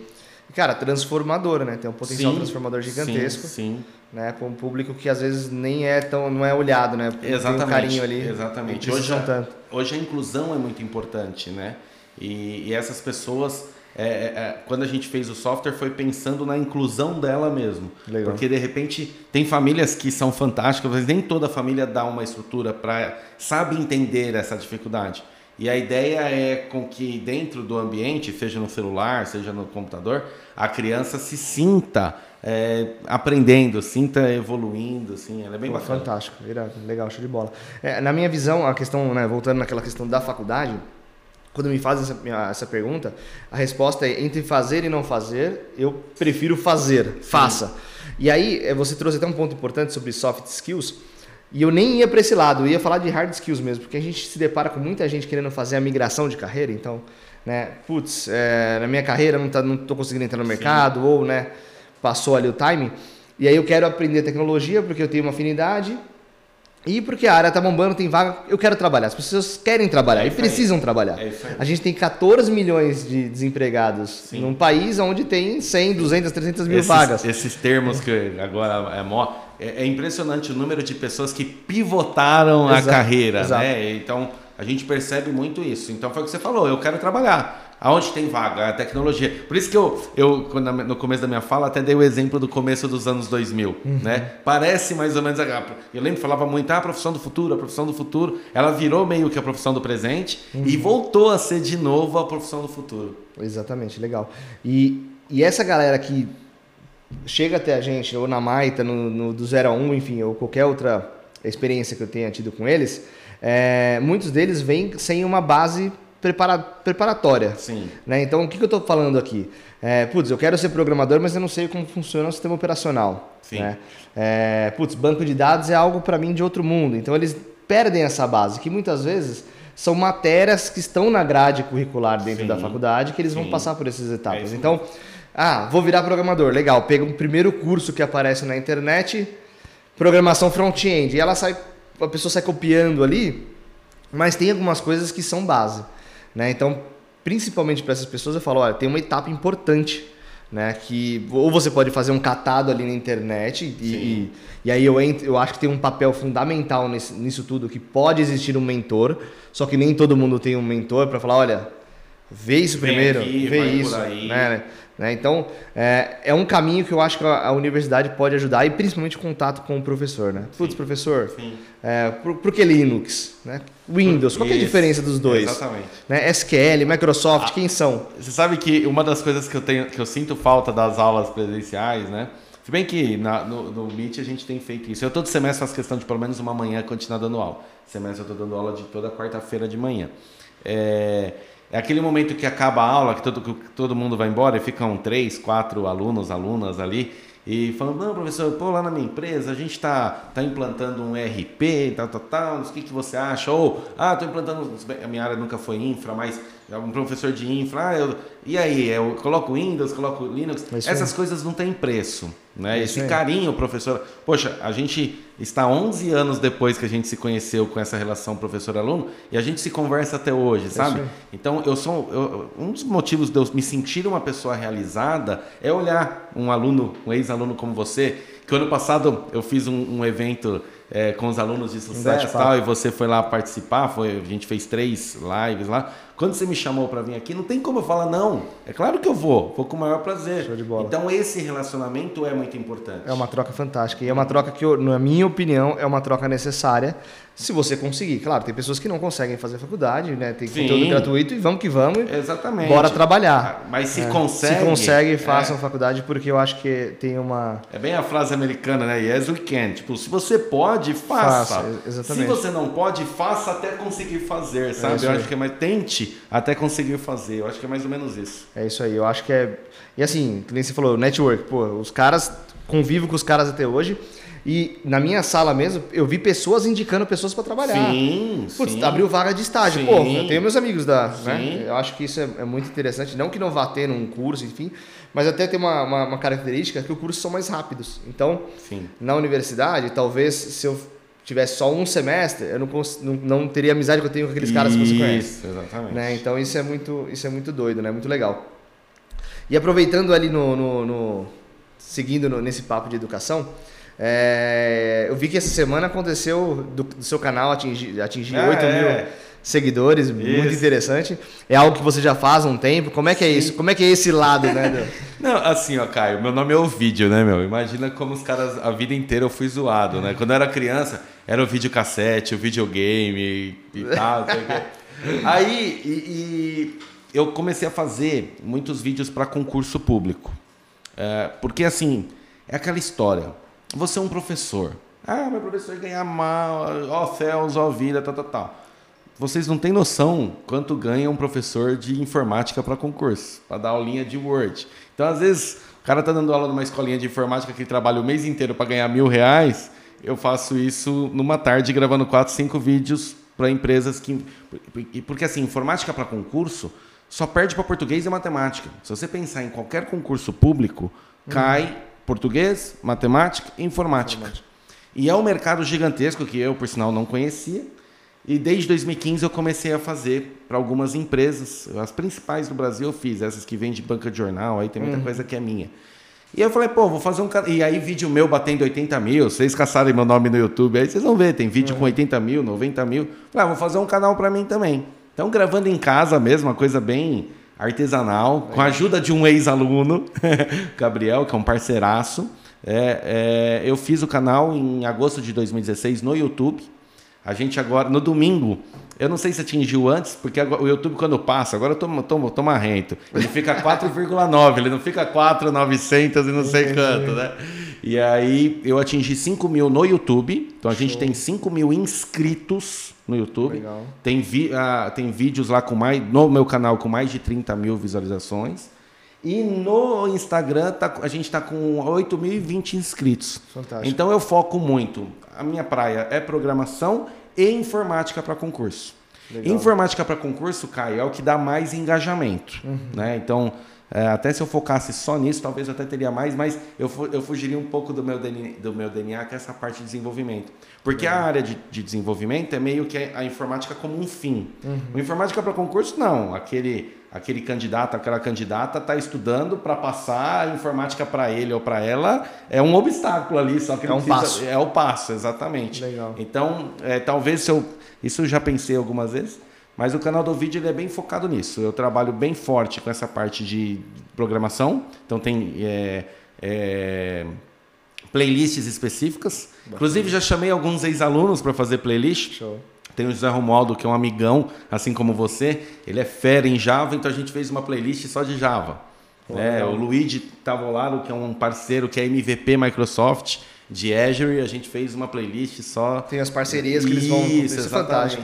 Speaker 1: Cara, transformador, né? Tem um potencial sim, transformador gigantesco.
Speaker 2: Sim, sim.
Speaker 1: Né? Para um público que às vezes nem é tão, não é olhado, né?
Speaker 2: Exatamente. Tem um
Speaker 1: carinho ali.
Speaker 2: Exatamente. Hoje a, hoje a inclusão é muito importante, né? E, e essas pessoas é, é, é, quando a gente fez o software foi pensando na inclusão dela mesmo. Legal. Porque de repente tem famílias que são fantásticas, mas nem toda família dá uma estrutura para sabe entender essa dificuldade. E a ideia é com que dentro do ambiente, seja no celular, seja no computador, a criança se sinta é, aprendendo, sinta evoluindo, assim, ela é bem Pô, bacana.
Speaker 1: Fantástico, legal, show de bola. É, na minha visão, a questão, né, voltando naquela questão da faculdade, quando me fazem essa, essa pergunta, a resposta é entre fazer e não fazer, eu prefiro fazer, Sim. faça. E aí, é, você trouxe até um ponto importante sobre soft skills, e eu nem ia para esse lado, eu ia falar de hard skills mesmo, porque a gente se depara com muita gente querendo fazer a migração de carreira, então, né, putz, é, na minha carreira não, tá, não tô conseguindo entrar no mercado, Sim. ou, né, passou ali o timing, e aí eu quero aprender tecnologia porque eu tenho uma afinidade, e porque a área está bombando, tem vaga, eu quero trabalhar. As pessoas querem trabalhar é e precisam aí. trabalhar. É a gente tem 14 milhões de desempregados Sim. num país onde tem 100, 200, 300 mil
Speaker 2: esses,
Speaker 1: vagas.
Speaker 2: Esses termos que agora é mó. É, é impressionante o número de pessoas que pivotaram exato, a carreira. Exato. Né? Então a gente percebe muito isso. Então foi o que você falou, eu quero trabalhar. Aonde tem vaga? A tecnologia. Por isso que eu, eu no começo da minha fala, até dei o exemplo do começo dos anos 2000. Uhum. Né? Parece mais ou menos. Eu lembro que falava muito, ah, a profissão do futuro, a profissão do futuro. Ela virou meio que a profissão do presente uhum. e voltou a ser de novo a profissão do futuro.
Speaker 1: Exatamente, legal. E, e essa galera que chega até a gente, ou na Maita, no, no do 0 a 1, um, enfim, ou qualquer outra experiência que eu tenha tido com eles, é, muitos deles vêm sem uma base prepara, preparatória.
Speaker 2: Sim.
Speaker 1: Né? Então, o que, que eu estou falando aqui? É, putz, eu quero ser programador, mas eu não sei como funciona o sistema operacional.
Speaker 2: Sim.
Speaker 1: Né? É, putz, banco de dados é algo para mim de outro mundo. Então, eles perdem essa base, que muitas vezes são matérias que estão na grade curricular dentro Sim. da faculdade que eles Sim. vão passar por essas etapas. É então, ah, vou virar programador, legal. Pega um primeiro curso que aparece na internet, programação front-end, e ela sai, a pessoa sai copiando ali, mas tem algumas coisas que são base. Né? Então, principalmente para essas pessoas, eu falo, olha, tem uma etapa importante, né? Que ou você pode fazer um catado ali na internet e, e, e, aí eu, entro, eu acho que tem um papel fundamental nesse, nisso tudo, que pode existir um mentor, só que nem todo mundo tem um mentor para falar, olha, vê isso primeiro, aqui, vê isso, né? Né? Então, é, é um caminho que eu acho que a, a, universidade pode ajudar e principalmente o contato com o professor. Né? Putz, professor, é, por, por, que Linux? Né? Windows, qual é a diferença dos dois?
Speaker 2: Exatamente.
Speaker 1: Né? SQL, Microsoft, ah, quem são?
Speaker 2: Você sabe que uma das coisas que eu, tenho, que eu sinto falta das aulas presenciais, né? Se bem que na, no, no Meet a gente tem feito isso. Eu todo semestre faço questão de pelo menos uma manhã continuar dando aula. Semestre eu estou dando aula de toda quarta-feira de manhã. É, é aquele momento que acaba a aula, que todo, que todo mundo vai embora e ficam três, quatro alunos, alunas ali, e falando, não, professor, pô, lá na minha empresa a gente está tá implantando um RP, tal, tal, tal, o que, que você acha? Ou, ah, estou implantando, a minha área nunca foi infra, mas um professor de infra, ah, eu, e aí, eu coloco Windows, coloco Linux, essas coisas não têm preço, né? Esse carinho, professor, poxa, a gente está 11 anos depois que a gente se conheceu com essa relação professor-aluno e a gente se conversa até hoje, sabe? Então, eu sou, eu, um dos motivos de eu me sentir uma pessoa realizada é olhar um aluno, um ex-aluno como você, que ano passado eu fiz um, um evento é, com os alunos de sucesso e tal, e você foi lá participar, foi, a gente fez três lives lá. Quando você me chamou para vir aqui, não tem como eu falar não. É claro que eu vou, vou com o maior prazer.
Speaker 1: Show de bola.
Speaker 2: Então esse relacionamento é muito importante.
Speaker 1: É uma troca fantástica. E é uma troca que, na minha opinião, é uma troca necessária se você conseguir. Claro, tem pessoas que não conseguem fazer faculdade, né? Tem Sim. conteúdo gratuito e vamos que vamos.
Speaker 2: Exatamente.
Speaker 1: Bora trabalhar.
Speaker 2: Ah, mas se é. consegue.
Speaker 1: Se consegue, façam é. faculdade, porque eu acho que tem uma.
Speaker 2: É bem a frase americana, né? Yes, we can. Tipo, se você pode, faça. faça
Speaker 1: exatamente.
Speaker 2: Se você não pode, faça até conseguir fazer, sabe? É eu acho que é mais. Tente até conseguir fazer. Eu acho que é mais ou menos isso.
Speaker 1: É isso aí. Eu acho que é. E assim, que nem você falou, network, pô, os caras convivo com os caras até hoje. E na minha sala mesmo, eu vi pessoas indicando pessoas para trabalhar.
Speaker 2: Sim,
Speaker 1: Putz,
Speaker 2: sim.
Speaker 1: abriu vaga de estágio. Sim. Pô, eu tenho meus amigos da. Né? Eu acho que isso é, é, muito interessante. Não que não vá ter num curso, enfim, mas até tem uma, uma, uma característica que os cursos são mais rápidos. Então,
Speaker 2: sim.
Speaker 1: na universidade, talvez se eu tivesse só um semestre, eu não, não, não teria a amizade que eu tenho com aqueles caras que você conhece.
Speaker 2: Isso, exatamente.
Speaker 1: Né? Então isso é muito, isso é muito doido, né? Muito legal. E aproveitando ali no, no, no seguindo no, nesse papo de educação, é, eu vi que essa semana aconteceu do, do seu canal atingir, atingir ah, 8 é. mil seguidores, isso. muito interessante. É algo que você já faz há um tempo. Como é que é Sim. isso? Como é que é esse lado, né? (laughs)
Speaker 2: Não, assim, ó, Caio, meu nome é o vídeo, né, meu? Imagina como os caras, a vida inteira eu fui zoado, né? Quando eu era criança, era o videocassete, o videogame e tal. (laughs) Aí, e, e, eu comecei a fazer muitos vídeos para concurso público. É, porque, assim, é aquela história você é um professor. Ah, meu professor ganha mal, ó céus, ó vida, tal, tal, tal. Vocês não têm noção quanto ganha um professor de informática para concurso, para dar aulinha de Word. Então, às vezes, o cara tá dando aula numa escolinha de informática que trabalha o mês inteiro para ganhar mil reais. Eu faço isso numa tarde gravando quatro, cinco vídeos para empresas que. Porque assim, informática para concurso só perde para português e matemática. Se você pensar em qualquer concurso público, cai uhum português, matemática e informática. informática. E é um mercado gigantesco que eu, por sinal, não conhecia. E desde 2015 eu comecei a fazer para algumas empresas, as principais do Brasil eu fiz, essas que vendem banca de jornal, aí tem muita uhum. coisa que é minha. E eu falei, pô, vou fazer um E aí, vídeo meu batendo 80 mil, vocês caçarem meu nome no YouTube, aí vocês vão ver, tem vídeo uhum. com 80 mil, 90 mil. Falei, ah, vou fazer um canal para mim também. Então, gravando em casa mesmo, uma coisa bem artesanal, com a ajuda de um ex-aluno, (laughs) Gabriel, que é um parceiraço. É, é, eu fiz o canal em agosto de 2016 no YouTube. A gente agora, no domingo, eu não sei se atingiu antes, porque o YouTube, quando passa, agora eu tô, tô, tô marrento. Ele fica (laughs) 4,9, ele não fica 4,900 e não sei quanto, né? E aí eu atingi 5 mil no YouTube. Então a gente Show. tem 5 mil inscritos no YouTube.
Speaker 1: Legal.
Speaker 2: Tem, vi, uh, tem vídeos lá com mais. No meu canal com mais de 30 mil visualizações. E no Instagram tá, a gente está com 8.020 inscritos.
Speaker 1: Fantástico.
Speaker 2: Então eu foco muito. A minha praia é programação e informática para concurso. Legal. Informática para concurso, Caio, é o que dá mais engajamento. Uhum. Né? Então, é, até se eu focasse só nisso, talvez eu até teria mais, mas eu, eu fugiria um pouco do meu, DNA, do meu DNA, que é essa parte de desenvolvimento. Porque uhum. a área de, de, desenvolvimento é meio que a informática como um fim. Uhum. O informática para concurso, não. Aquele, aquele candidato, aquela candidata está estudando para passar a informática para ele ou para ela, é um obstáculo ali, só que
Speaker 1: é um precisa, passo.
Speaker 2: É o passo, exatamente.
Speaker 1: Legal.
Speaker 2: Então, é, talvez se eu. Isso eu já pensei algumas vezes mas o canal do vídeo ele é bem focado nisso. Eu trabalho bem forte com essa parte de programação. Então tem é, é, playlists específicas. Inclusive já chamei alguns ex-alunos para fazer playlist.
Speaker 1: Show.
Speaker 2: Tem o José Romualdo, que é um amigão, assim como você. Ele é fera em Java, então a gente fez uma playlist só de Java. É, o Luigi Tavolaro, que é um parceiro que é MVP Microsoft de Azure, a gente fez uma playlist só.
Speaker 1: Tem as parcerias que eles vão.
Speaker 2: Isso, isso é fantástico.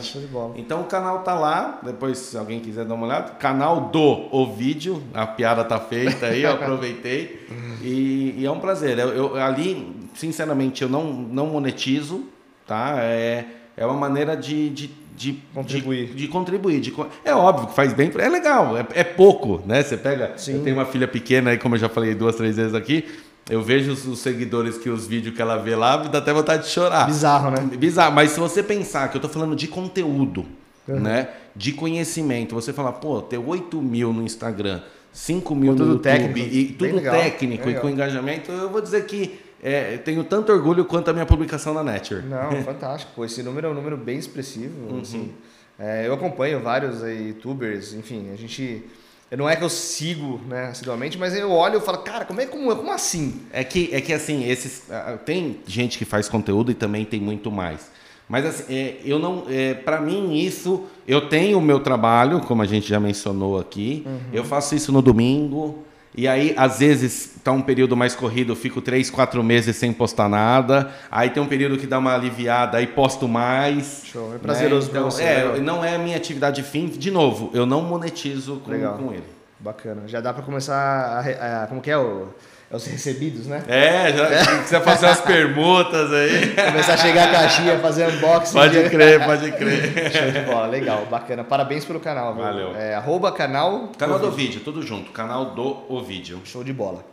Speaker 2: Então o canal tá lá, depois se alguém quiser dar uma olhada, canal do O Vídeo, a piada tá feita aí, eu aproveitei. (laughs) e, e, é um prazer. Eu, eu, ali, sinceramente, eu não, não monetizo, tá? É, é uma maneira de, de de
Speaker 1: contribuir.
Speaker 2: De, de, contribuir. De, é óbvio que faz bem, é legal, é, é pouco, né? Você pega.
Speaker 1: Sim. Eu
Speaker 2: tenho uma filha pequena aí, como eu já falei duas, três vezes aqui. Eu vejo os, os, seguidores que os vídeos que ela vê lá, dá até vontade de chorar.
Speaker 1: Bizarro, né?
Speaker 2: Bizarro. Mas se você pensar que eu tô falando de conteúdo, uhum. né? De conhecimento, você fala, pô, ter 8 mil no Instagram, 5 mil no YouTube
Speaker 1: técnico,
Speaker 2: e tudo técnico e com engajamento, eu vou dizer que é, tenho tanto orgulho quanto a minha publicação na Nature.
Speaker 1: Não, (laughs) fantástico. Pô, esse número é um número bem expressivo. Uhum. Assim, é, eu acompanho vários aí, youtubers, enfim, a gente. Não é que eu sigo né, assiduamente, mas eu olho e falo, cara, como é como, como assim?
Speaker 2: É que, é que assim, esses, tem gente que faz conteúdo e também tem muito mais. Mas assim, é, eu não, é, para mim isso, eu tenho o meu trabalho, como a gente já mencionou aqui. Uhum. Eu faço isso no domingo. E aí, às vezes, está um período mais corrido, eu fico três, quatro meses sem postar nada. Aí tem um período que dá uma aliviada, aí posto mais.
Speaker 1: Show, é né? prazeroso
Speaker 2: né? então,
Speaker 1: você.
Speaker 2: É, não é a minha atividade fim. De novo, eu não monetizo com, com ele.
Speaker 1: Bacana. Já dá para começar a, a, Como que é o é os recebidos, né?
Speaker 2: É, já é. precisa fazer umas permutas aí.
Speaker 1: Começar a chegar a caixinha, fazer unboxing.
Speaker 2: Pode crer, pode crer.
Speaker 1: Show de bola, legal, bacana. Parabéns pelo canal. Viu?
Speaker 2: Valeu.
Speaker 1: É, arroba canal...
Speaker 2: Canal do vídeo, tudo junto. Canal do o vídeo.
Speaker 1: Show de bola.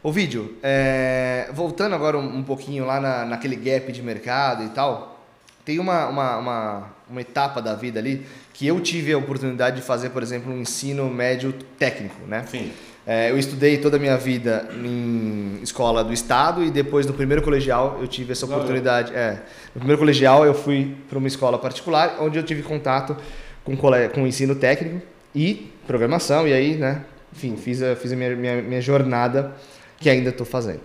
Speaker 1: O vídeo, é, voltando agora um, um pouquinho lá na, naquele gap de mercado e tal, tem uma, uma, uma, uma etapa da vida ali que eu tive a oportunidade de fazer, por exemplo, um ensino médio técnico, né?
Speaker 2: Sim.
Speaker 1: É, eu estudei toda a minha vida em escola do estado e depois no primeiro colegial eu tive essa oportunidade. É, no primeiro colegial eu fui para uma escola particular onde eu tive contato com, com o ensino técnico e programação e aí, né? Enfim, fiz a, fiz a minha, minha, minha jornada que ainda estou fazendo.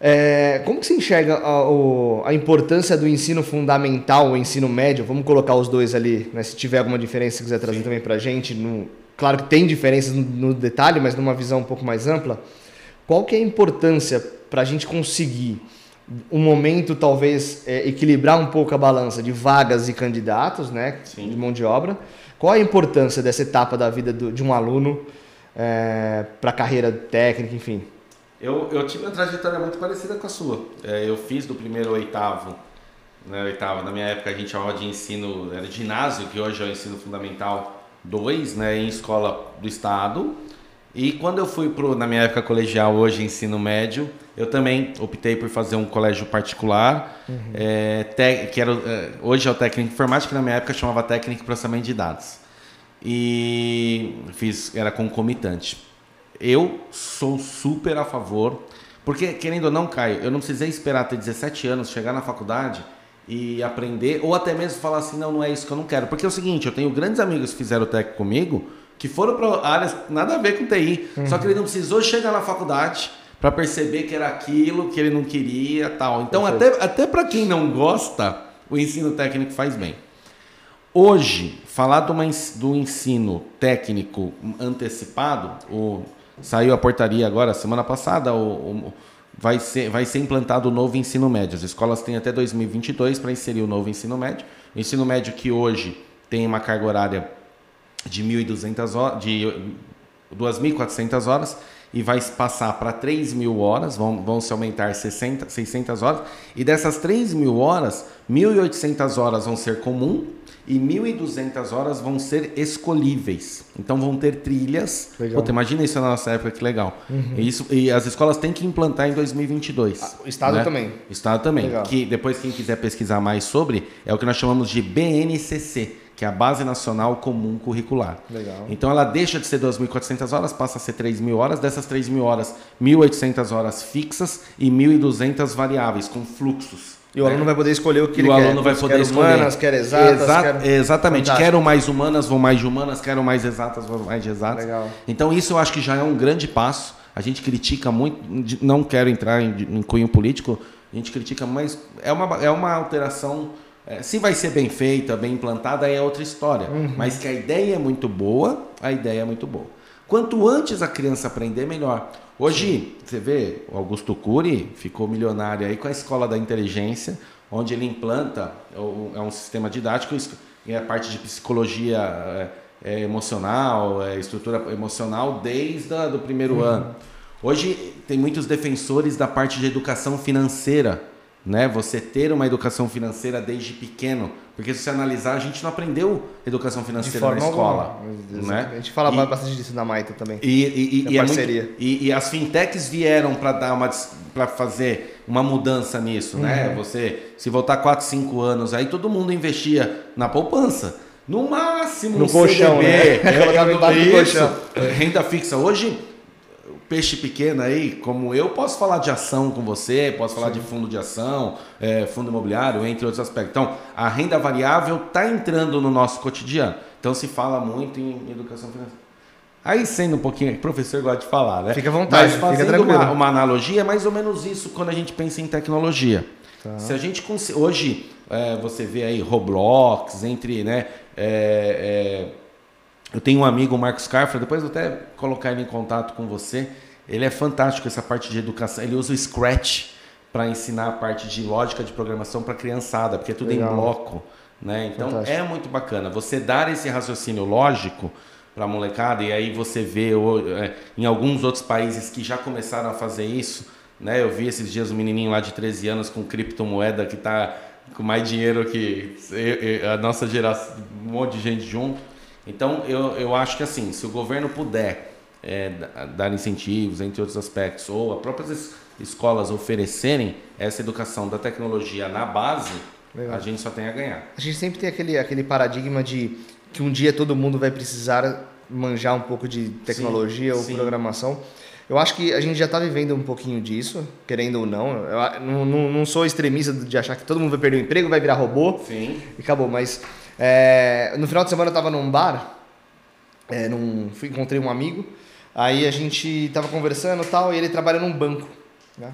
Speaker 1: É, como que você enxerga a, a, importância do ensino fundamental, o ensino médio? Vamos colocar os dois ali, né? se tiver alguma diferença, se quiser trazer Sim. também para a gente, no, Claro que tem diferenças no detalhe, mas numa visão um pouco mais ampla. Qual que é a importância para a gente conseguir um momento talvez é, equilibrar um pouco a balança de vagas e candidatos, né, Sim. de mão de obra? Qual a importância dessa etapa da vida do, de um aluno é, para a carreira técnica, enfim?
Speaker 2: Eu, eu tive uma trajetória muito parecida com a sua. É, eu fiz do primeiro ao oitavo, né, oitavo, na minha época a gente chamava de ensino, era ginásio, que hoje é o ensino fundamental dois, né, em escola do estado. E quando eu fui pro, na minha época colegial, hoje ensino médio, eu também optei por fazer um colégio particular, uhum. é, te, que era, é, hoje é o técnico de informática, na minha época chamava técnico de processamento de dados. E fiz, era concomitante. Eu sou super a favor, porque querendo ou não, Caio, eu não precisei esperar ter 17 anos, chegar na faculdade e aprender, ou até mesmo falar assim, não, não é isso que eu não quero. Porque é o seguinte, eu tenho grandes amigos que fizeram tech comigo, que foram para áreas nada a ver com TI, uhum. só que ele não precisou chegar na faculdade para perceber que era aquilo que ele não queria, tal. Então, até, até para quem não gosta, o ensino técnico faz bem. Hoje, falar uma, do ensino técnico antecipado, o, saiu a portaria agora, semana passada, o, o vai ser, vai ser implantado o novo ensino médio. As escolas têm até 2022 para inserir o novo ensino médio. O ensino médio que hoje tem uma carga horária de 1.200 horas, de 2.400 horas e vai passar para 3 mil horas, vão, vão se aumentar 60, 600 horas, e dessas 3 mil horas, 1.800 horas vão ser comum e 1.200 horas vão ser escolhíveis. Então vão ter trilhas. Legal. Puta, imagina isso na nossa época, que legal. Uhum. E, isso, e as escolas têm que implantar em 2022. Ah,
Speaker 1: o Estado né? também.
Speaker 2: O Estado também. Legal. Que depois, quem quiser pesquisar mais sobre, é o que nós chamamos de BNCC, que é a Base Nacional Comum Curricular.
Speaker 1: Legal.
Speaker 2: Então ela deixa de ser 2.400 horas, passa a ser 3.000 horas. Dessas 3.000 horas, 1.800 horas fixas e 1.200 variáveis, com fluxos.
Speaker 1: E o aluno vai poder escolher o que e ele
Speaker 2: quer.
Speaker 1: O
Speaker 2: aluno vai poder
Speaker 1: quer
Speaker 2: escolher.
Speaker 1: humanas, quer exatas.
Speaker 2: Exa. Exatamente. Fantástico. Quero mais humanas, vou mais de humanas. Quero mais exatas, vou mais de exatas.
Speaker 1: Legal.
Speaker 2: Então isso eu acho que já é um grande passo. A gente critica muito, não quero entrar em, em cunho político, a gente critica, mas é uma, é uma alteração. É, se vai ser bem feita, bem implantada, aí é outra história. Uhum. Mas que a ideia é muito boa, a ideia é muito boa. Quanto antes a criança aprender, melhor. Hoje, você vê, o Augusto Cury ficou milionário aí com a escola da inteligência onde ele implanta, é um sistema didático, é a parte de psicologia é, é emocional, é estrutura emocional desde o do primeiro uhum. ano. Hoje tem muitos defensores da parte de educação financeira, né? Você ter uma educação financeira desde pequeno, porque se você analisar, a gente não aprendeu educação financeira na escola. Né?
Speaker 1: A gente fala e, bastante disso na Maita também.
Speaker 2: E, e, e, é muito, e, as fintechs vieram para dar uma para fazer uma mudança nisso, né? uhum. né? Você se voltar 4, 5 anos, aí todo mundo investia na poupança. No máximo
Speaker 1: no colchão,
Speaker 2: CDB,
Speaker 1: né?
Speaker 2: É, (laughs) é, colchão. Renda fixa. Hoje peixe pequeno aí, como eu, posso falar de ação com você, posso falar Sim. de fundo de ação, é, fundo imobiliário, entre outros aspectos. Então, a renda variável está entrando no nosso cotidiano. Então, se fala muito em educação financeira. Aí, sendo um pouquinho, o professor gosta de falar, né?
Speaker 1: Fica à vontade,
Speaker 2: Mas fazendo uma, uma, analogia, é mais ou menos isso quando a gente pensa em tecnologia. Tá. Se a gente hoje é, você vê aí Roblox, entre, né? É, é, eu tenho um amigo, o Marcos Carfra, depois vou até colocar ele em contato com você. Ele é fantástico essa parte de educação. Ele usa o Scratch para ensinar a parte de lógica de programação para criançada, porque é tudo Legal. em bloco. Né? Então fantástico. é muito bacana. Você dar esse raciocínio lógico para a molecada, e aí você vê é, em alguns outros países que já começaram a fazer isso. Né? Eu vi esses dias um menininho lá de 13 anos com criptomoeda que está com mais dinheiro que a nossa geração, um monte de gente junto. Então, eu, eu acho que assim, se o governo puder é, dar incentivos, entre outros aspectos, ou as próprias escolas oferecerem essa educação da tecnologia na base, Legal. a gente só tem a ganhar.
Speaker 1: A gente sempre tem aquele, aquele paradigma de que um dia todo mundo vai precisar manjar um pouco de tecnologia sim, ou sim. programação. Eu acho que a gente já está vivendo um pouquinho disso, querendo ou não. Eu não, não, não, sou extremista de achar que todo mundo vai perder o emprego, vai virar robô
Speaker 2: Sim.
Speaker 1: e acabou. Mas é, no final de semana eu estava num bar, é, num, fui, encontrei um amigo, aí a gente estava conversando e tal, e ele trabalha num banco. Né?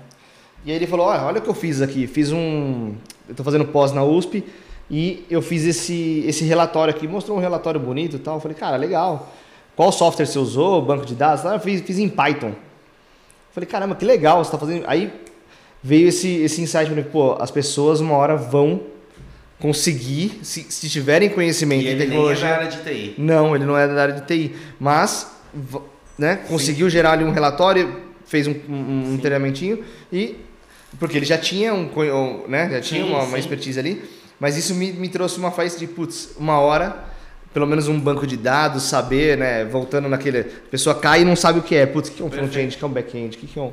Speaker 1: E aí ele falou, olha, olha o que eu fiz aqui, fiz um... Eu estou fazendo pós na USP e eu fiz esse, esse relatório aqui, mostrou um relatório bonito e tal. Eu falei, cara, legal. Qual software você usou, banco de dados? Eu fiz, fiz em Python. Eu falei, caramba, que legal, você está fazendo... Aí veio esse, esse insight, pô, as pessoas uma hora vão conseguir, se, se tiverem conhecimento
Speaker 2: e
Speaker 1: em tecnologia.
Speaker 2: Ele nem é da área de TI.
Speaker 1: Não, ele não é da área de TI. Mas né, conseguiu Sim. gerar ali um relatório, fez um, um, um treinamentinho e. Porque ele já tinha um né, já tinha sim, uma, uma, expertise ali, mas isso me, me trouxe uma fase de, putz, uma hora, pelo menos um banco de dados, saber, né? Voltando naquele. A pessoa cai e não sabe o que é. Putz, o que é um front-end, o que é um back-end, o que é um.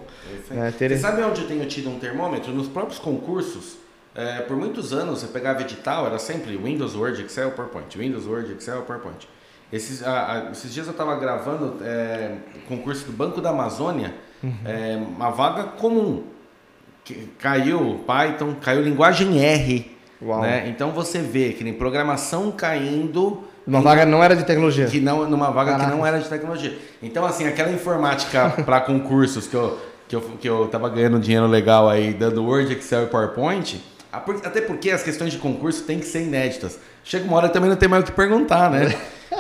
Speaker 2: Né, ter... Você sabe onde eu tenho tido um termômetro? Nos próprios concursos é, por muitos anos, você pegava edital, era sempre Windows, Word, Excel, PowerPoint. Windows, Word, Excel, PowerPoint. Esses, a, a, esses dias eu estava gravando é, concurso do Banco da Amazônia, uhum. é, uma vaga comum. Que caiu Python, caiu linguagem R. Né? Então você vê que nem programação caindo.
Speaker 1: Uma em, vaga não era de tecnologia.
Speaker 2: Que não, numa vaga Caraca. que não era de tecnologia. Então, assim, aquela informática (laughs) para concursos que eu, que, eu, que eu tava ganhando dinheiro legal aí, dando Word, Excel e PowerPoint até porque as questões de concurso têm que ser inéditas. Chega uma hora também não tem mais o que perguntar, né?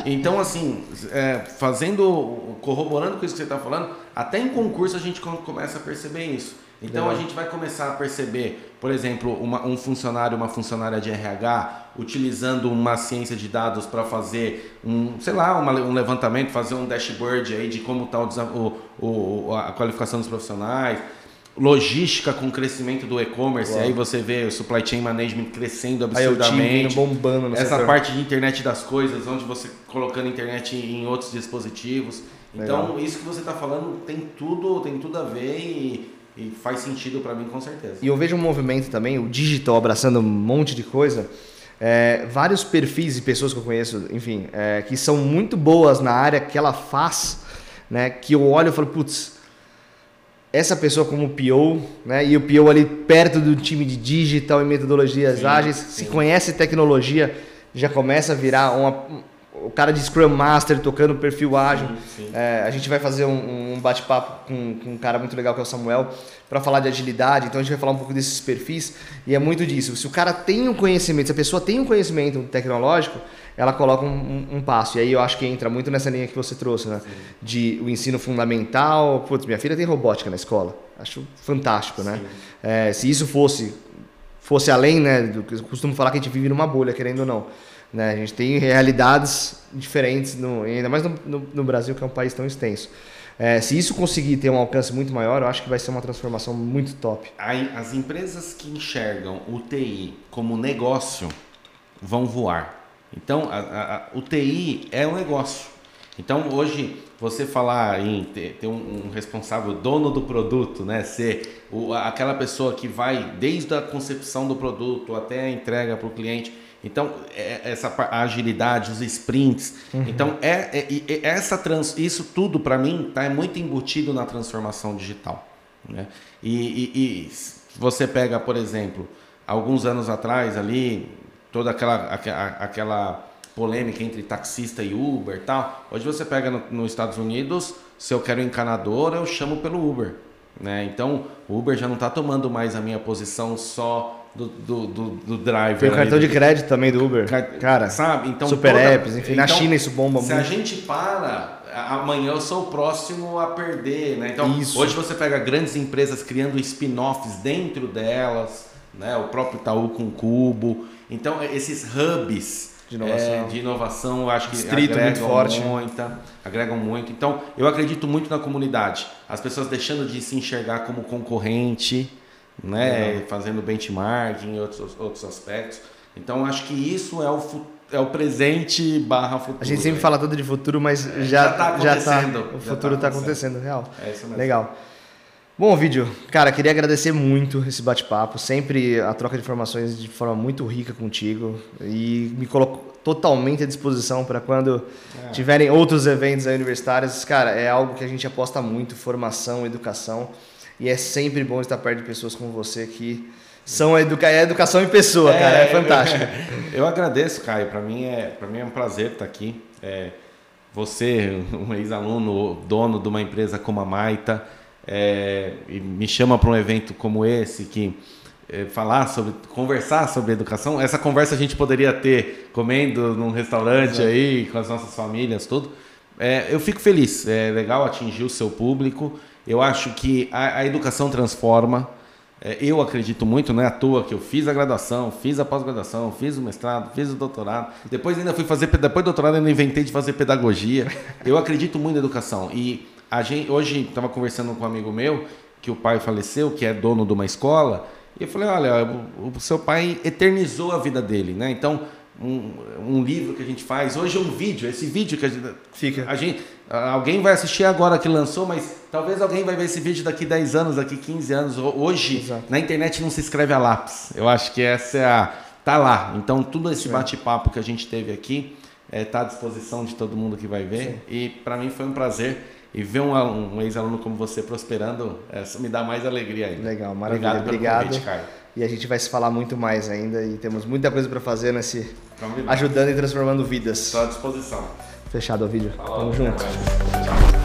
Speaker 2: Então, assim, é, fazendo, corroborando com isso que você está falando, até em concurso a gente começa a perceber isso. Então a gente vai começar a perceber, por exemplo, uma, um funcionário, uma funcionária de RH utilizando uma ciência de dados para fazer um, sei lá, uma, um levantamento, fazer um dashboard aí de como está o, o, a qualificação dos profissionais logística com o crescimento do e-commerce, aí você vê o supply chain management crescendo absurdamente,
Speaker 1: bombando no
Speaker 2: essa setor. parte de internet das coisas, onde você colocando internet em outros dispositivos. Então, Legal. isso que você está falando tem tudo, tem tudo a ver e, e faz sentido para mim com certeza.
Speaker 1: E eu vejo um movimento também, o digital abraçando um monte de coisa. É, vários perfis e pessoas que eu conheço, enfim, é, que são muito boas na área que ela faz, né? Que eu olho e falo, putz, essa pessoa como PO, né? E o PO ali perto do time de digital e metodologias sim, ágeis, sim. se conhece tecnologia, já começa a virar uma, o cara de Scrum Master tocando perfil ágil. Sim, é, a gente vai fazer um, um bate-papo com, com, um cara muito legal que é o Samuel para falar de agilidade. Então a gente vai falar um pouco desses perfis e é muito disso. Se o cara tem um conhecimento, se a pessoa tem um conhecimento tecnológico, ela coloca um, um, passo. E aí eu acho que entra muito nessa linha que você trouxe, né? Sim. De o ensino fundamental. Putz, minha filha tem robótica na escola. Acho fantástico, né? É, se isso fosse fosse além, né? Do que eu costumo falar que a gente vive numa bolha, querendo ou não. Né? A gente tem realidades diferentes, no, ainda mais no, no, no Brasil, que é um país tão extenso. É, se isso conseguir ter um alcance muito maior, eu acho que vai ser uma transformação muito top.
Speaker 2: As empresas que enxergam o TI como negócio vão voar. Então, a, a, a, o TI é um negócio. Então hoje você falar em ter, ter um, um, responsável, dono do produto, né? Ser o, aquela pessoa que vai desde a concepção do produto até a entrega para o cliente. Então, é, essa agilidade, os sprints. Uhum. Então, é, é, é, essa trans, isso tudo para mim tá, é muito embutido na transformação digital. Né? E, e, e você pega, por exemplo, alguns anos atrás ali, toda aquela, aquela polêmica entre taxista e Uber e tal. Hoje você pega no, nos Estados Unidos, se eu quero encanador, eu chamo pelo Uber. Né? Então, o Uber já não está tomando mais a minha posição só do, do, do, do driver.
Speaker 1: Tem o cartão de crédito também do Uber. Cara, sabe? Então, super toda... apps, enfim, então, na China isso bomba
Speaker 2: se
Speaker 1: muito.
Speaker 2: Se a gente para, amanhã eu sou o próximo a perder. Né? Então, isso. hoje você pega grandes empresas criando spin-offs dentro delas, né? o próprio Itaú com Cubo. Então, esses hubs
Speaker 1: de inovação. É,
Speaker 2: de inovação, eu acho que Distrito agregam muito forte. Muita, agregam muito. Então, eu acredito muito na comunidade. As pessoas deixando de se enxergar como concorrente, né, fazendo benchmarking e outros, outros aspectos. Então, acho que isso é o é o presente barra futuro.
Speaker 1: A gente sempre né? fala tudo de futuro, mas é, já, já tá Já tá, o futuro está tá acontecendo, real. É isso mesmo. Legal. Bom, vídeo, cara, queria agradecer muito esse bate-papo, sempre a troca de informações de forma muito rica contigo e me coloco totalmente à disposição para quando é. tiverem outros eventos universitários. Cara, é algo que a gente aposta muito, formação, educação, e é sempre bom estar perto de pessoas como você que são educa é educação em pessoa, é, cara, é fantástico. (laughs)
Speaker 2: Eu, agradeço, Caio, para mim é para mim é um prazer estar aqui. É, você, um ex-aluno, dono de uma empresa como a Maita, é, e me chama para um evento como esse que é, falar sobre, conversar sobre educação. Essa conversa a gente poderia ter comendo num restaurante Exato. aí com as nossas famílias, tudo. É, eu fico feliz. É legal atingir o seu público. Eu acho que a, a educação transforma. É, eu acredito muito, não é à toa que eu fiz a graduação, fiz a pós-graduação, fiz o mestrado, fiz o doutorado. Depois ainda fui fazer, depois do doutorado ainda inventei de fazer pedagogia. Eu acredito muito na educação e a gente, hoje estava conversando com um amigo meu que o pai faleceu, que é dono de uma escola, e eu falei, olha, o, o seu pai eternizou a vida dele, né? Então, um, um, livro que a gente faz, hoje é um vídeo, esse vídeo que a gente, Fica. A gente, alguém vai assistir agora que lançou, mas talvez alguém vai ver esse vídeo daqui 10 anos, daqui 15 anos. Hoje, Exato. na internet não se escreve a lápis. Eu acho que essa é a. tá lá. Então, tudo esse bate-papo que a gente teve aqui está é, tá à disposição de todo mundo que vai ver. Sim. E para mim foi um prazer. E ver um, um ex-aluno como você prosperando, me dá mais alegria ainda.
Speaker 1: Legal, maravilha. Obrigado, Obrigado. Convite, Caio. E a gente vai se falar muito mais ainda e temos muita coisa para fazer nesse ajudando e transformando vidas.
Speaker 2: Estou à disposição.
Speaker 1: Fechado o vídeo. Falou, Tamo junto. Tchau.